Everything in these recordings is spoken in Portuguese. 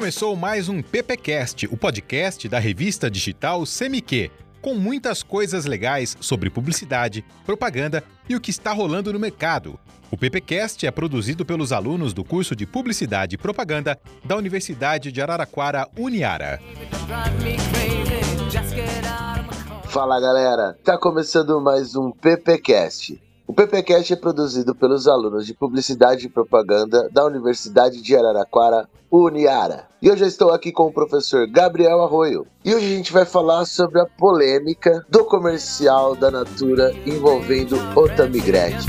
Começou mais um PPcast, o podcast da revista digital Semiquê, com muitas coisas legais sobre publicidade, propaganda e o que está rolando no mercado. O PPcast é produzido pelos alunos do curso de Publicidade e Propaganda da Universidade de Araraquara, Uniara. Fala galera, tá começando mais um PPcast. O PPcast é produzido pelos alunos de Publicidade e Propaganda da Universidade de Araraquara, Uniara. E eu estou aqui com o professor Gabriel Arroio. E hoje a gente vai falar sobre a polêmica do comercial da Natura envolvendo Otamigrete.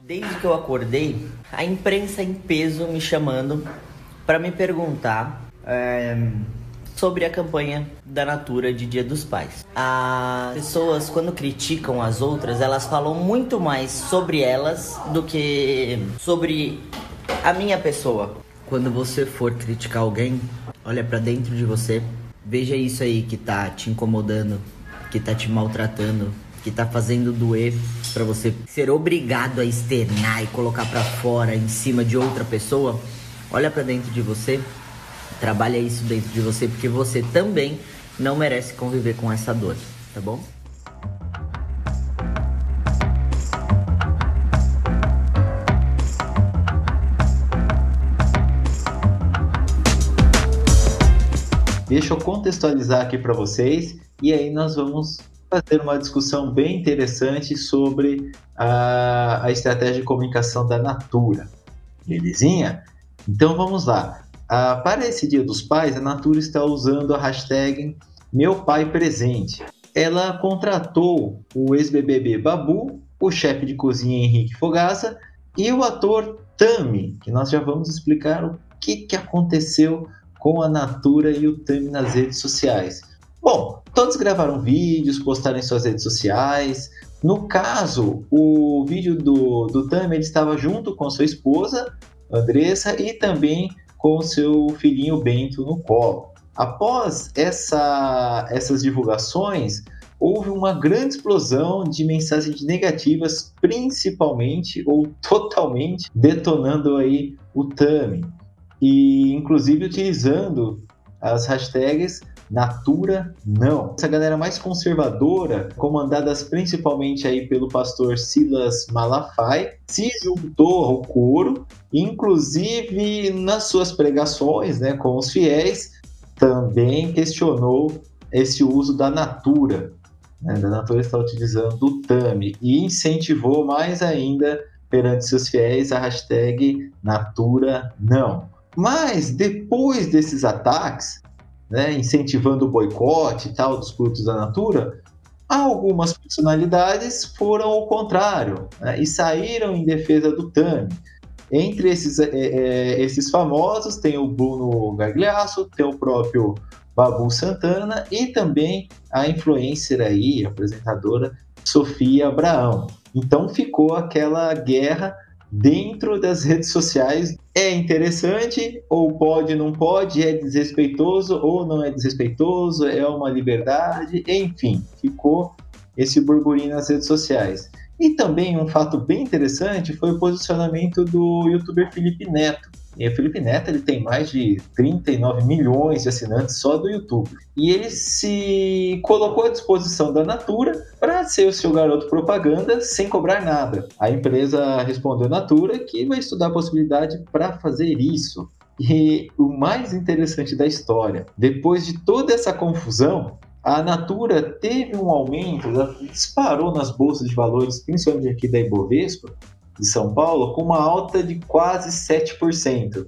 Desde que eu acordei, a imprensa em peso me chamando para me perguntar é, sobre a campanha da Natura de Dia dos Pais. As pessoas, quando criticam as outras, elas falam muito mais sobre elas do que sobre a minha pessoa. Quando você for criticar alguém, olha para dentro de você, veja isso aí que tá te incomodando, que tá te maltratando, que tá fazendo doer para você ser obrigado a externar e colocar para fora em cima de outra pessoa. Olha para dentro de você Trabalha isso dentro de você porque você também não merece conviver com essa dor, tá bom? Deixa eu contextualizar aqui para vocês e aí nós vamos fazer uma discussão bem interessante sobre a, a estratégia de comunicação da Natura. Belezinha? Então vamos lá. Ah, para esse Dia dos Pais, a Natura está usando a hashtag Meu Pai Presente. Ela contratou o ex-BBB Babu, o chefe de cozinha Henrique Fogaça e o ator Tami, que nós já vamos explicar o que, que aconteceu com a Natura e o Tami nas redes sociais. Bom, todos gravaram vídeos, postaram em suas redes sociais. No caso, o vídeo do, do Tami ele estava junto com sua esposa, Andressa, e também com seu filhinho Bento no colo. Após essa, essas divulgações, houve uma grande explosão de mensagens negativas, principalmente ou totalmente detonando aí o Tami e inclusive utilizando as hashtags Natura não. Essa galera mais conservadora, comandadas principalmente aí pelo pastor Silas Malafaia, se juntou ao coro, inclusive nas suas pregações, né, com os fiéis, também questionou esse uso da Natura. Né, Natura está utilizando o TAMI e incentivou mais ainda perante seus fiéis a hashtag Natura não. Mas depois desses ataques, né, incentivando o boicote e tal dos produtos da Natura, algumas personalidades foram ao contrário né, e saíram em defesa do TAMI. Entre esses, é, é, esses famosos tem o Bruno Gagliasso, tem o próprio Babu Santana e também a influencer aí, apresentadora Sofia Abraão. Então ficou aquela guerra dentro das redes sociais. É interessante ou pode, não pode, é desrespeitoso ou não é desrespeitoso, é uma liberdade, enfim, ficou esse burburinho nas redes sociais. E também um fato bem interessante foi o posicionamento do youtuber Felipe Neto, e o Felipe Neto ele tem mais de 39 milhões de assinantes só do YouTube. E ele se colocou à disposição da Natura para ser o seu garoto propaganda sem cobrar nada. A empresa respondeu à Natura que vai estudar a possibilidade para fazer isso. E o mais interessante da história, depois de toda essa confusão, a Natura teve um aumento, disparou nas bolsas de valores, principalmente aqui da Ibovespa, de São Paulo com uma alta de quase 7%.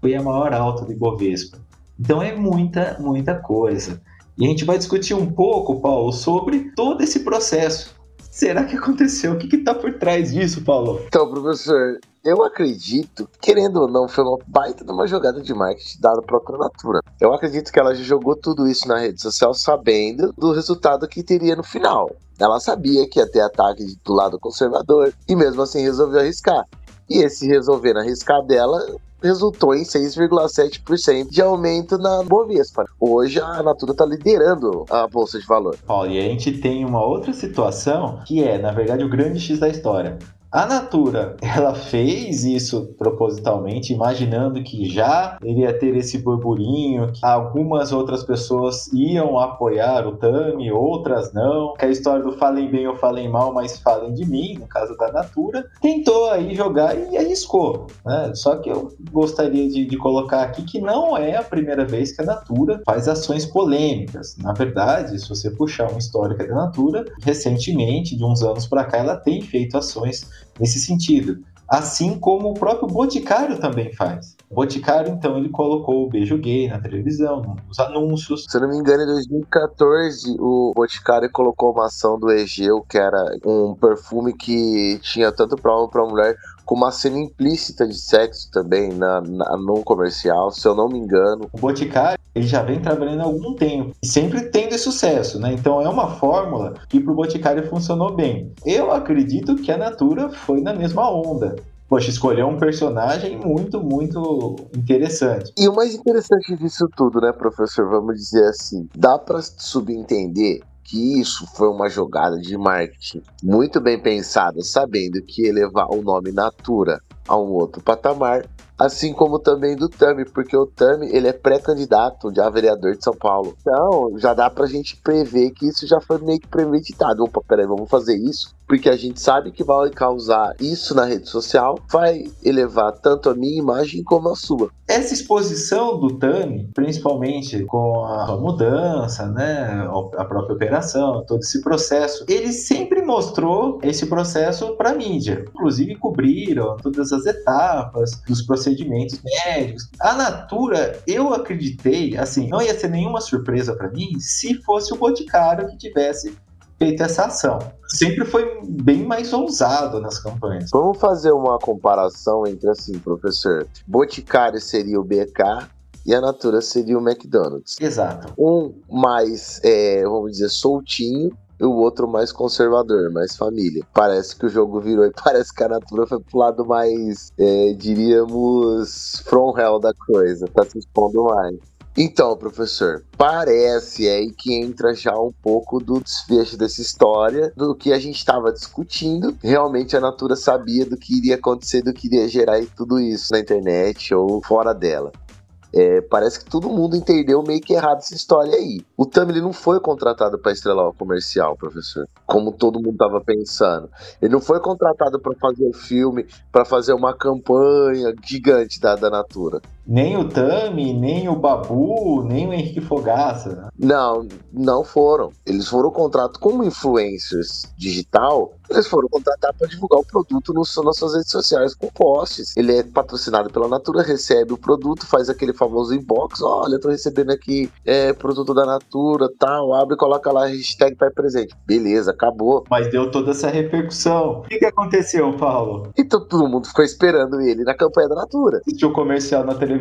Foi a maior alta do Ibovespa. Então é muita, muita coisa. E a gente vai discutir um pouco, Paulo, sobre todo esse processo. Será que aconteceu? O que está por trás disso, Paulo? Então, professor, eu acredito, querendo ou não, foi uma baita de uma jogada de marketing dada própria Natura. Eu acredito que ela jogou tudo isso na rede social sabendo do resultado que teria no final. Ela sabia que ia ter ataque do lado conservador e mesmo assim resolveu arriscar. E esse resolver arriscar dela resultou em 6,7% de aumento na Bovespa. Hoje a Natura está liderando a bolsa de valor. Paulo, e a gente tem uma outra situação que é, na verdade, o grande X da história. A Natura, ela fez isso propositalmente, imaginando que já iria ter esse burburinho, que algumas outras pessoas iam apoiar o Tami, outras não, que a história do falem bem ou falem mal, mas falem de mim, no caso da Natura, tentou aí jogar e arriscou, né? Só que eu gostaria de, de colocar aqui que não é a primeira vez que a Natura faz ações polêmicas. Na verdade, se você puxar uma histórica da Natura, recentemente, de uns anos para cá, ela tem feito ações nesse sentido. Assim como o próprio Boticário também faz. O Boticário, então, ele colocou o beijo gay na televisão, nos anúncios. Se eu não me engano, em 2014, o Boticário colocou uma ação do Egeu, que era um perfume que tinha tanto para homem para mulher, com uma cena implícita de sexo também na, na, num comercial, se eu não me engano. O Boticário ele já vem trabalhando há algum tempo e sempre tendo sucesso, né? Então é uma fórmula que para o Boticário funcionou bem. Eu acredito que a Natura foi na mesma onda. Poxa, escolheu um personagem muito, muito interessante. E o mais interessante disso tudo, né, professor? Vamos dizer assim, dá para subentender que isso foi uma jogada de marketing muito bem pensada, sabendo que elevar o nome Natura a um outro patamar assim como também do Tami, porque o Tami ele é pré-candidato a vereador de São Paulo. Então, já dá pra gente prever que isso já foi meio que premeditado. Opa, peraí, vamos fazer isso, porque a gente sabe que vai causar isso na rede social, vai elevar tanto a minha imagem como a sua. Essa exposição do Tami, principalmente com a mudança, né, a própria operação, todo esse processo, ele sempre mostrou esse processo para mídia. Inclusive cobriram todas as etapas dos processos procedimentos médicos. A Natura, eu acreditei, assim, não ia ser nenhuma surpresa para mim se fosse o Boticário que tivesse feito essa ação. Sempre foi bem mais ousado nas campanhas. Vamos fazer uma comparação entre assim, professor. Boticário seria o BK e a Natura seria o McDonald's. Exato. Um mais, é, vamos dizer, soltinho e o outro mais conservador, mais família. Parece que o jogo virou e parece que a Natura foi pro lado mais, é, diríamos, from hell da coisa, tá se expondo mais. Então, professor, parece aí que entra já um pouco do desfecho dessa história, do que a gente estava discutindo. Realmente a Natura sabia do que iria acontecer, do que iria gerar tudo isso na internet ou fora dela. É, parece que todo mundo entendeu meio que errado essa história aí. O Tam não foi contratado para estrelar o comercial, professor, como todo mundo estava pensando. Ele não foi contratado para fazer o filme, para fazer uma campanha gigante da, da Natura. Nem o Tami, nem o Babu, nem o Henrique Fogaça. Não, não foram. Eles foram contratados como influencers digital eles foram contratar para divulgar o produto no, nas suas redes sociais com posts. Ele é patrocinado pela Natura, recebe o produto, faz aquele famoso inbox. Olha, tô recebendo aqui é, produto da Natura, tal. Abre e coloca lá a hashtag Pai Presente. Beleza, acabou. Mas deu toda essa repercussão. O que, que aconteceu, Paulo? Então todo mundo ficou esperando ele na campanha da Natura. O comercial na televisão?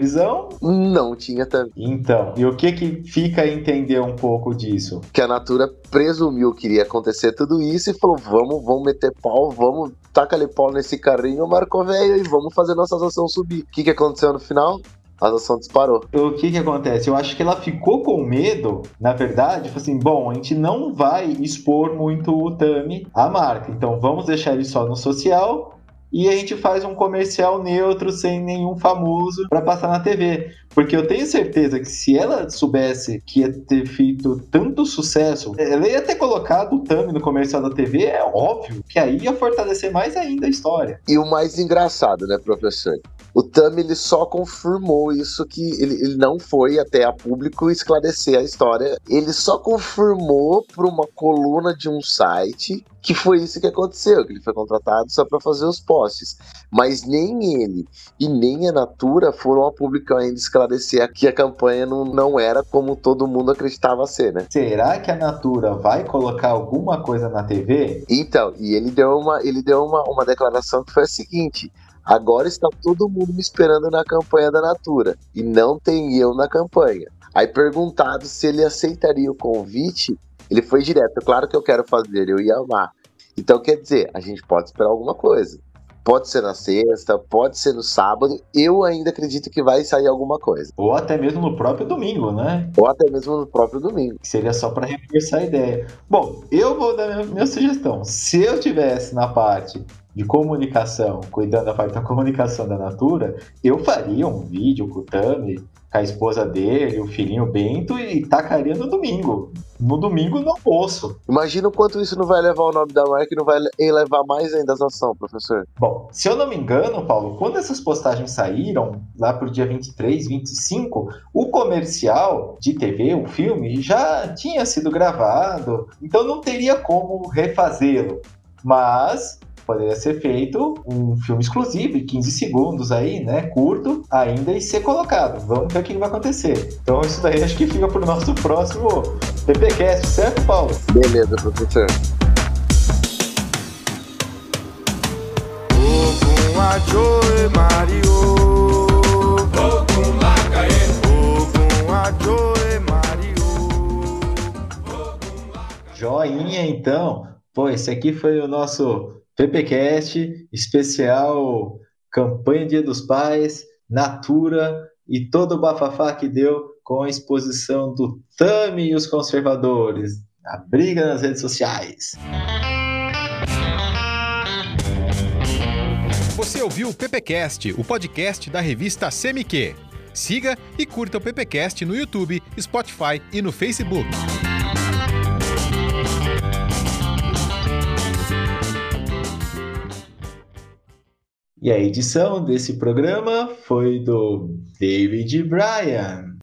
Não tinha também. Então, e o que que fica a entender um pouco disso? Que a Natura presumiu que iria acontecer tudo isso e falou: vamos, vamos meter pau, vamos tacar pau nesse carrinho, Marco Velho, e vamos fazer nossas ações subir. O que, que aconteceu no final? a ação disparou. O que que acontece? Eu acho que ela ficou com medo, na verdade, assim, bom, a gente não vai expor muito o Tami à marca, então vamos deixar ele só no social e a gente faz um comercial neutro sem nenhum famoso para passar na TV. Porque eu tenho certeza que se ela soubesse que ia ter feito tanto sucesso, ela ia ter colocado o Tami no comercial da TV, é óbvio que aí ia fortalecer mais ainda a história. E o mais engraçado, né, professor? O Tami ele só confirmou isso que ele, ele não foi até a público esclarecer a história. Ele só confirmou para uma coluna de um site que foi isso que aconteceu, que ele foi contratado só para fazer os posts. Mas nem ele e nem a Natura foram a público ainda esclarecer que a campanha não, não era como todo mundo acreditava ser, né? Será que a Natura vai colocar alguma coisa na TV? Então, e ele deu uma, ele deu uma, uma declaração que foi a seguinte: Agora está todo mundo me esperando na campanha da Natura e não tem eu na campanha. Aí perguntado se ele aceitaria o convite, ele foi direto. Claro que eu quero fazer, eu ia amar. Então quer dizer, a gente pode esperar alguma coisa. Pode ser na sexta, pode ser no sábado. Eu ainda acredito que vai sair alguma coisa. Ou até mesmo no próprio domingo, né? Ou até mesmo no próprio domingo. Seria só para reforçar a ideia. Bom, eu vou dar minha, minha sugestão. Se eu tivesse na parte de comunicação, cuidando da parte da comunicação da Natura, eu faria um vídeo com o Tami, com a esposa dele, o filhinho Bento, e tacaria no domingo. No domingo no almoço. Imagina o quanto isso não vai levar o nome da marca e não vai elevar mais ainda a ação, professor. Bom, se eu não me engano, Paulo, quando essas postagens saíram, lá pro dia 23, 25, o comercial de TV, o filme, já tinha sido gravado, então não teria como refazê-lo. Mas poderia ser feito um filme exclusivo de 15 segundos aí, né, curto, ainda e ser colocado. Vamos ver o que vai acontecer. Então isso daí acho que fica para o nosso próximo PPcast, certo, Paulo? Beleza, professor. Joinha, então. Pô, esse aqui foi o nosso PPcast especial campanha Dia dos Pais, Natura e todo o bafafá que deu com a exposição do Tami e os conservadores, a briga nas redes sociais. Você ouviu o PPcast, o podcast da revista CMQ. Siga e curta o PPcast no YouTube, Spotify e no Facebook. E a edição desse programa foi do David Bryan.